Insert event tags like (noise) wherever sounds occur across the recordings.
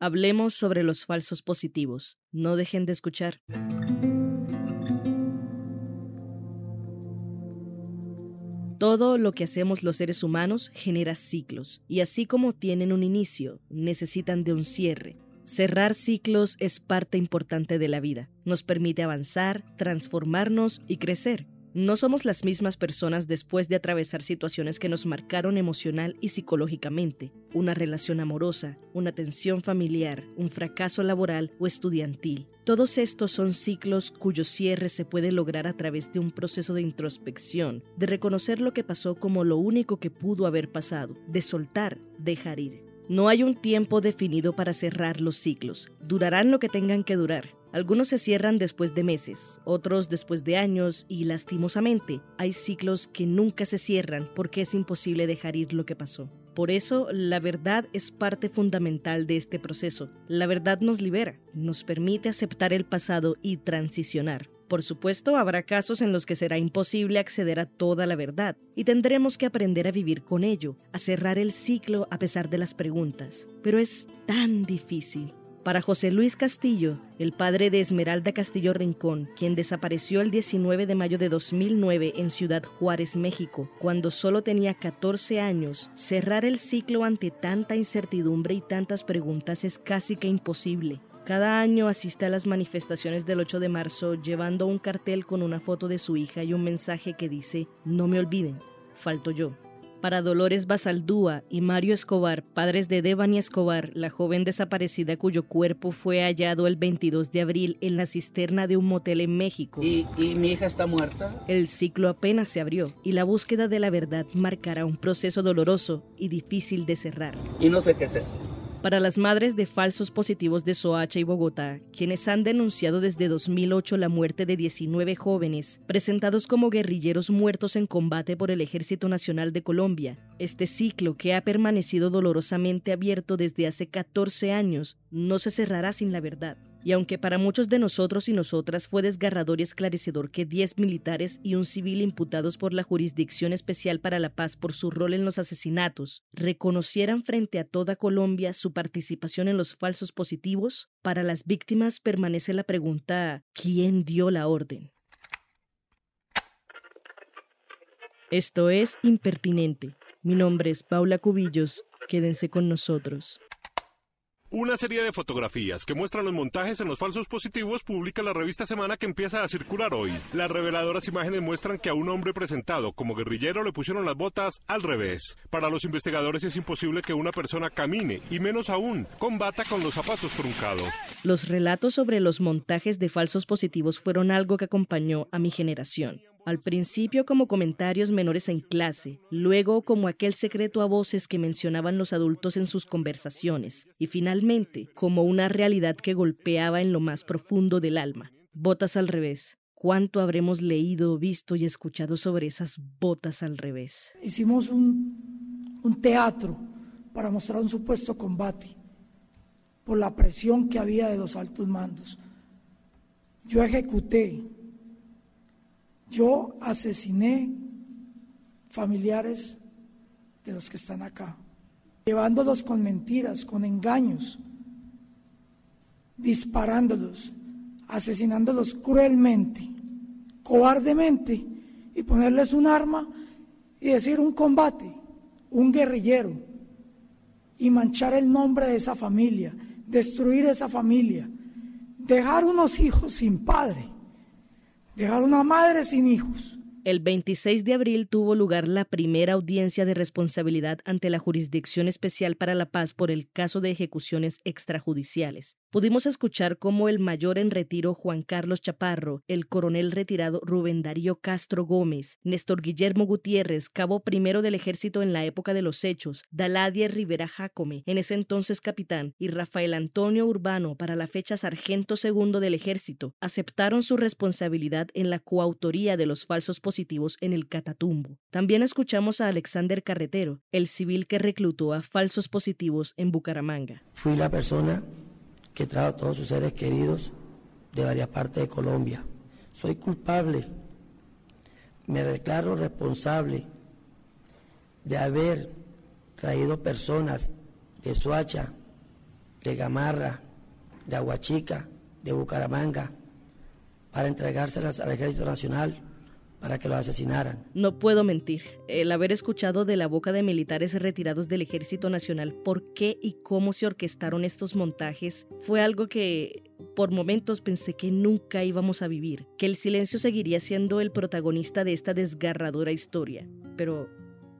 Hablemos sobre los falsos positivos. No dejen de escuchar. Todo lo que hacemos los seres humanos genera ciclos, y así como tienen un inicio, necesitan de un cierre. Cerrar ciclos es parte importante de la vida. Nos permite avanzar, transformarnos y crecer. No somos las mismas personas después de atravesar situaciones que nos marcaron emocional y psicológicamente, una relación amorosa, una tensión familiar, un fracaso laboral o estudiantil. Todos estos son ciclos cuyo cierre se puede lograr a través de un proceso de introspección, de reconocer lo que pasó como lo único que pudo haber pasado, de soltar, dejar ir. No hay un tiempo definido para cerrar los ciclos, durarán lo que tengan que durar. Algunos se cierran después de meses, otros después de años y lastimosamente hay ciclos que nunca se cierran porque es imposible dejar ir lo que pasó. Por eso, la verdad es parte fundamental de este proceso. La verdad nos libera, nos permite aceptar el pasado y transicionar. Por supuesto, habrá casos en los que será imposible acceder a toda la verdad y tendremos que aprender a vivir con ello, a cerrar el ciclo a pesar de las preguntas. Pero es tan difícil. Para José Luis Castillo, el padre de Esmeralda Castillo Rincón, quien desapareció el 19 de mayo de 2009 en Ciudad Juárez, México, cuando solo tenía 14 años, cerrar el ciclo ante tanta incertidumbre y tantas preguntas es casi que imposible. Cada año asiste a las manifestaciones del 8 de marzo llevando un cartel con una foto de su hija y un mensaje que dice, no me olviden, falto yo para Dolores Basaldúa y Mario Escobar, padres de Devani Escobar, la joven desaparecida cuyo cuerpo fue hallado el 22 de abril en la cisterna de un motel en México. ¿Y, y mi hija está muerta? El ciclo apenas se abrió y la búsqueda de la verdad marcará un proceso doloroso y difícil de cerrar. Y no sé qué hacer para las madres de falsos positivos de Soacha y Bogotá, quienes han denunciado desde 2008 la muerte de 19 jóvenes presentados como guerrilleros muertos en combate por el Ejército Nacional de Colombia. Este ciclo, que ha permanecido dolorosamente abierto desde hace 14 años, no se cerrará sin la verdad. Y aunque para muchos de nosotros y nosotras fue desgarrador y esclarecedor que 10 militares y un civil imputados por la Jurisdicción Especial para la Paz por su rol en los asesinatos reconocieran frente a toda Colombia su participación en los falsos positivos, para las víctimas permanece la pregunta ¿quién dio la orden? Esto es Impertinente. Mi nombre es Paula Cubillos. Quédense con nosotros. Una serie de fotografías que muestran los montajes en los falsos positivos publica la revista Semana que empieza a circular hoy. Las reveladoras imágenes muestran que a un hombre presentado como guerrillero le pusieron las botas al revés. Para los investigadores es imposible que una persona camine y menos aún combata con los zapatos truncados. Los relatos sobre los montajes de falsos positivos fueron algo que acompañó a mi generación. Al principio como comentarios menores en clase, luego como aquel secreto a voces que mencionaban los adultos en sus conversaciones, y finalmente como una realidad que golpeaba en lo más profundo del alma. Botas al revés. ¿Cuánto habremos leído, visto y escuchado sobre esas botas al revés? Hicimos un, un teatro para mostrar un supuesto combate por la presión que había de los altos mandos. Yo ejecuté, yo asesiné familiares de los que están acá, llevándolos con mentiras, con engaños, disparándolos, asesinándolos cruelmente, cobardemente, y ponerles un arma y decir un combate, un guerrillero, y manchar el nombre de esa familia, destruir esa familia, dejar unos hijos sin padre, dejar una madre sin hijos. El 26 de abril tuvo lugar la primera audiencia de responsabilidad ante la Jurisdicción Especial para la Paz por el caso de ejecuciones extrajudiciales. Pudimos escuchar cómo el mayor en retiro Juan Carlos Chaparro, el coronel retirado Rubén Darío Castro Gómez, Néstor Guillermo Gutiérrez, cabo primero del ejército en la época de los hechos, Daladia Rivera Jacome, en ese entonces capitán, y Rafael Antonio Urbano, para la fecha sargento segundo del ejército, aceptaron su responsabilidad en la coautoría de los falsos positivos en el Catatumbo. También escuchamos a Alexander Carretero, el civil que reclutó a falsos positivos en Bucaramanga. Fui la persona que trajo a todos sus seres queridos de varias partes de Colombia. Soy culpable, me declaro responsable de haber traído personas de Suacha, de Gamarra, de Aguachica, de Bucaramanga, para entregárselas al Ejército Nacional para que lo asesinaran. No puedo mentir, el haber escuchado de la boca de militares retirados del Ejército Nacional por qué y cómo se orquestaron estos montajes fue algo que por momentos pensé que nunca íbamos a vivir, que el silencio seguiría siendo el protagonista de esta desgarradora historia. Pero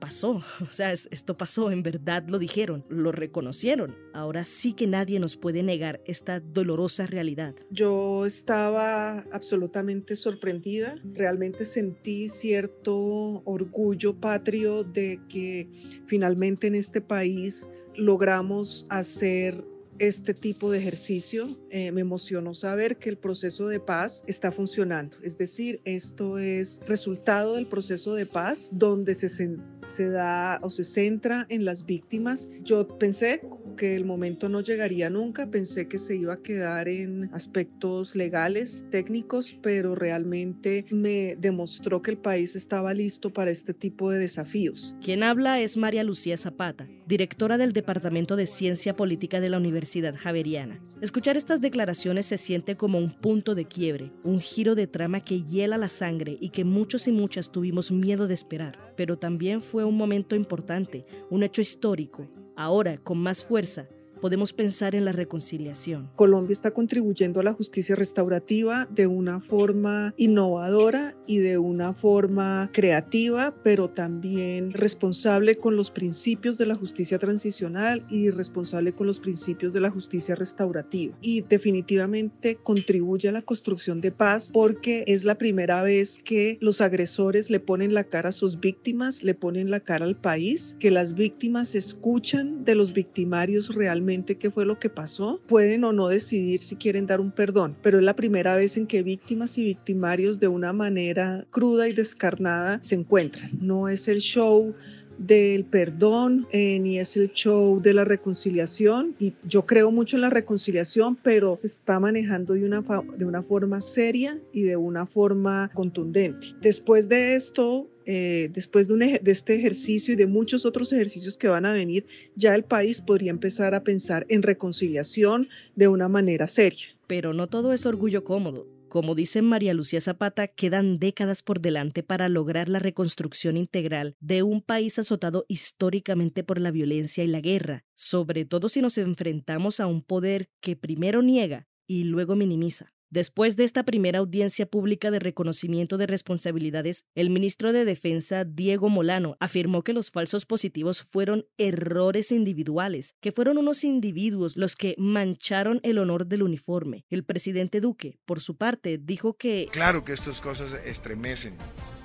pasó, (laughs) o sea, esto pasó, en verdad lo dijeron, lo reconocieron. Ahora sí que nadie nos puede negar esta dolorosa realidad. Yo estaba absolutamente sorprendida, realmente sentí cierto orgullo patrio de que finalmente en este país logramos hacer este tipo de ejercicio. Eh, me emocionó saber que el proceso de paz está funcionando. Es decir, esto es resultado del proceso de paz donde se, se da o se centra en las víctimas. Yo pensé que el momento no llegaría nunca, pensé que se iba a quedar en aspectos legales, técnicos, pero realmente me demostró que el país estaba listo para este tipo de desafíos. Quien habla es María Lucía Zapata, directora del Departamento de Ciencia Política de la Universidad Javeriana. Escuchar estas declaraciones se siente como un punto de quiebre, un giro de trama que hiela la sangre y que muchos y muchas tuvimos miedo de esperar, pero también fue un momento importante, un hecho histórico. Ahora, con más fuerza, podemos pensar en la reconciliación. Colombia está contribuyendo a la justicia restaurativa de una forma innovadora y de una forma creativa, pero también responsable con los principios de la justicia transicional y responsable con los principios de la justicia restaurativa. Y definitivamente contribuye a la construcción de paz porque es la primera vez que los agresores le ponen la cara a sus víctimas, le ponen la cara al país, que las víctimas escuchan de los victimarios realmente qué fue lo que pasó, pueden o no decidir si quieren dar un perdón, pero es la primera vez en que víctimas y victimarios de una manera cruda y descarnada se encuentran. No es el show del perdón eh, ni es el show de la reconciliación y yo creo mucho en la reconciliación pero se está manejando de una, de una forma seria y de una forma contundente. Después de esto eh, después de, de, este ejercicio y de muchos otros ejercicios que van a venir, ya el país podría empezar a pensar en reconciliación de una manera seria. Pero no todo es orgullo cómodo. Como dice María Lucía Zapata, quedan décadas por delante para lograr la reconstrucción integral de un país azotado históricamente por la violencia y la guerra, sobre todo si nos enfrentamos a un poder que primero niega y luego minimiza. Después de esta primera audiencia pública de reconocimiento de responsabilidades, el ministro de Defensa, Diego Molano, afirmó que los falsos positivos fueron errores individuales, que fueron unos individuos los que mancharon el honor del uniforme. El presidente Duque, por su parte, dijo que... Claro que estas cosas estremecen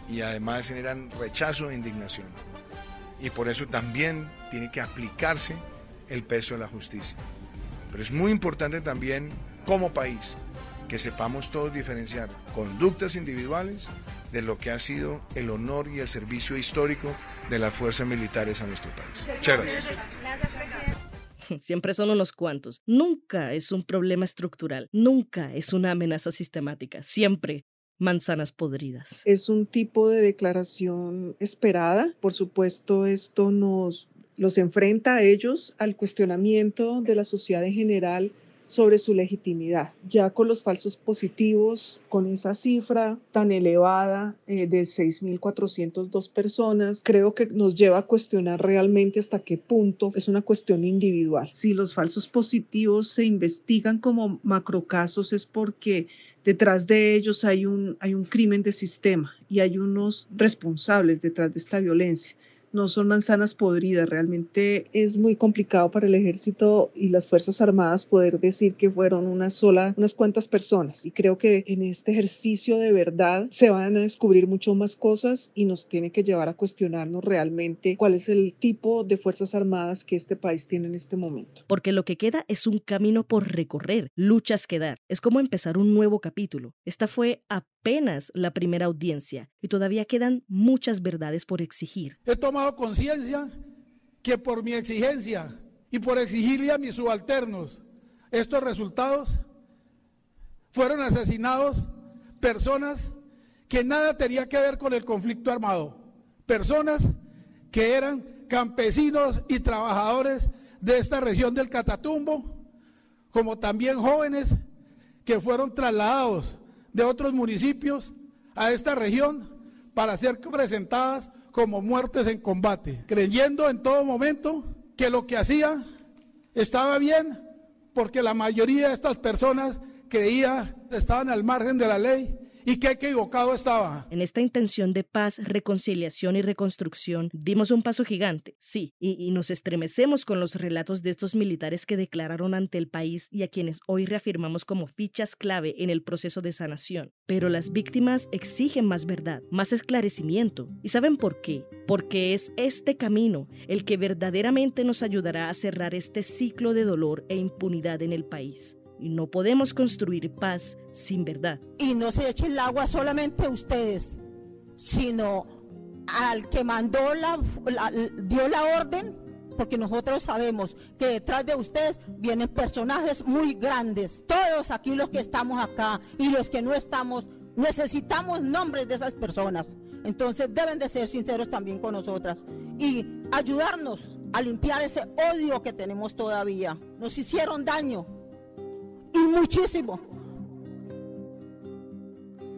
y además generan rechazo e indignación. Y por eso también tiene que aplicarse el peso de la justicia. Pero es muy importante también como país que sepamos todos diferenciar conductas individuales de lo que ha sido el honor y el servicio histórico de las fuerzas militares a nuestro país. Muchas gracias. (laughs) siempre son unos cuantos. Nunca es un problema estructural, nunca es una amenaza sistemática, siempre manzanas podridas. Es un tipo de declaración esperada. Por supuesto, esto nos los enfrenta a ellos al cuestionamiento de la sociedad en general sobre su legitimidad. Ya con los falsos positivos, con esa cifra tan elevada eh, de 6.402 personas, creo que nos lleva a cuestionar realmente hasta qué punto es una cuestión individual. Si los falsos positivos se investigan como macrocasos es porque detrás de ellos hay un, hay un crimen de sistema y hay unos responsables detrás de esta violencia no son manzanas podridas. Realmente es muy complicado para el ejército y las Fuerzas Armadas poder decir que fueron una sola, unas cuantas personas. Y creo que en este ejercicio de verdad se van a descubrir mucho más cosas y nos tiene que llevar a cuestionarnos realmente cuál es el tipo de Fuerzas Armadas que este país tiene en este momento. Porque lo que queda es un camino por recorrer, luchas que dar. Es como empezar un nuevo capítulo. Esta fue apenas la primera audiencia y todavía quedan muchas verdades por exigir conciencia que por mi exigencia y por exigirle a mis subalternos estos resultados, fueron asesinados personas que nada tenía que ver con el conflicto armado, personas que eran campesinos y trabajadores de esta región del Catatumbo, como también jóvenes que fueron trasladados de otros municipios a esta región para ser presentadas como muertes en combate, creyendo en todo momento que lo que hacía estaba bien, porque la mayoría de estas personas creía estaban al margen de la ley y qué equivocado estaba. En esta intención de paz, reconciliación y reconstrucción, dimos un paso gigante, sí, y, y, nos estremecemos con los relatos de estos militares que declararon ante el país y a quienes hoy reafirmamos como fichas clave en el proceso de sanación. Pero las víctimas exigen más verdad, más esclarecimiento. ¿Y saben por qué? Porque es este camino el que verdaderamente nos ayudará a cerrar este ciclo de dolor e impunidad en el país. Y no podemos construir paz sin verdad. Y no se eche el agua solamente a ustedes, sino al que mandó la, la, dio la orden, porque nosotros sabemos que detrás de ustedes vienen personajes muy grandes. Todos aquí los que estamos acá y los que no estamos, necesitamos nombres de esas personas. Entonces deben de ser sinceros también con nosotras y ayudarnos a limpiar ese odio que tenemos todavía. Nos hicieron daño, muchísimo.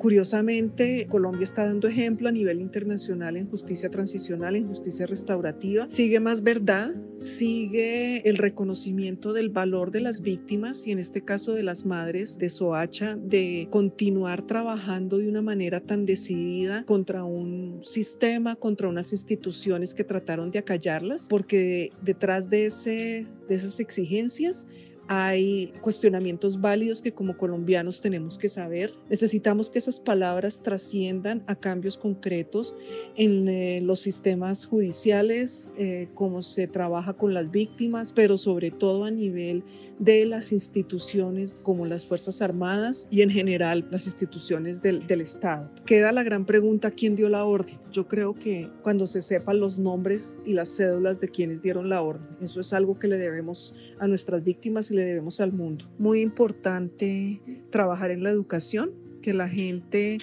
Curiosamente, Colombia está dando ejemplo a nivel internacional en justicia transicional, en justicia restaurativa. Sigue más verdad, sigue el reconocimiento del valor de las víctimas y en este caso de las madres de Soacha, de continuar trabajando de una manera tan decidida contra un sistema, contra unas instituciones que trataron de acallarlas, porque detrás de, ese, de esas exigencias hay cuestionamientos válidos que como colombianos tenemos que saber. Necesitamos que esas palabras trasciendan a cambios concretos en eh, los sistemas judiciales, eh, cómo se trabaja con las víctimas, pero sobre todo a nivel de las instituciones como las Fuerzas Armadas y en general las instituciones del, Estado. Queda la gran pregunta, ¿quién dio la orden? Yo creo que cuando se sepan los nombres y las cédulas de quienes dieron la orden, eso es algo que le debemos a nuestras víctimas le debemos al mundo. Muy importante trabajar en la educación, que la gente,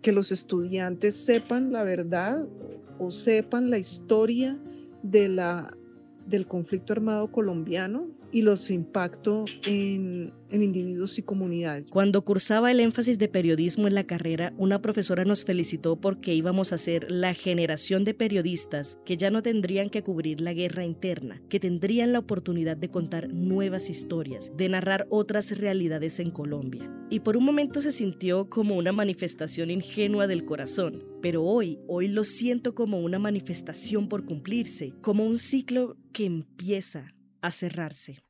que los estudiantes sepan la verdad o sepan la historia de la, del conflicto armado colombiano, y los impacto en, en, individuos y comunidades. Cuando cursaba el énfasis de periodismo en la carrera, una profesora nos felicitó porque íbamos a ser la generación de periodistas que ya no tendrían que cubrir la guerra interna, que tendrían la oportunidad de contar nuevas historias, de narrar otras realidades en Colombia. Y por un momento se sintió como una manifestación ingenua del corazón, pero hoy, hoy lo siento como una manifestación por cumplirse, como un ciclo que empieza a cerrarse.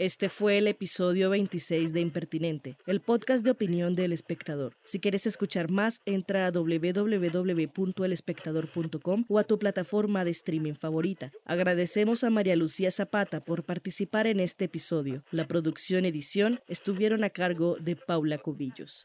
Este fue el episodio 26 de Impertinente, el podcast de opinión del espectador. Si quieres escuchar más, entra a www.elespectador.com o a tu plataforma de streaming favorita. Agradecemos a María Lucía Zapata por participar en este episodio. La producción edición estuvieron a cargo de Paula Cubillos.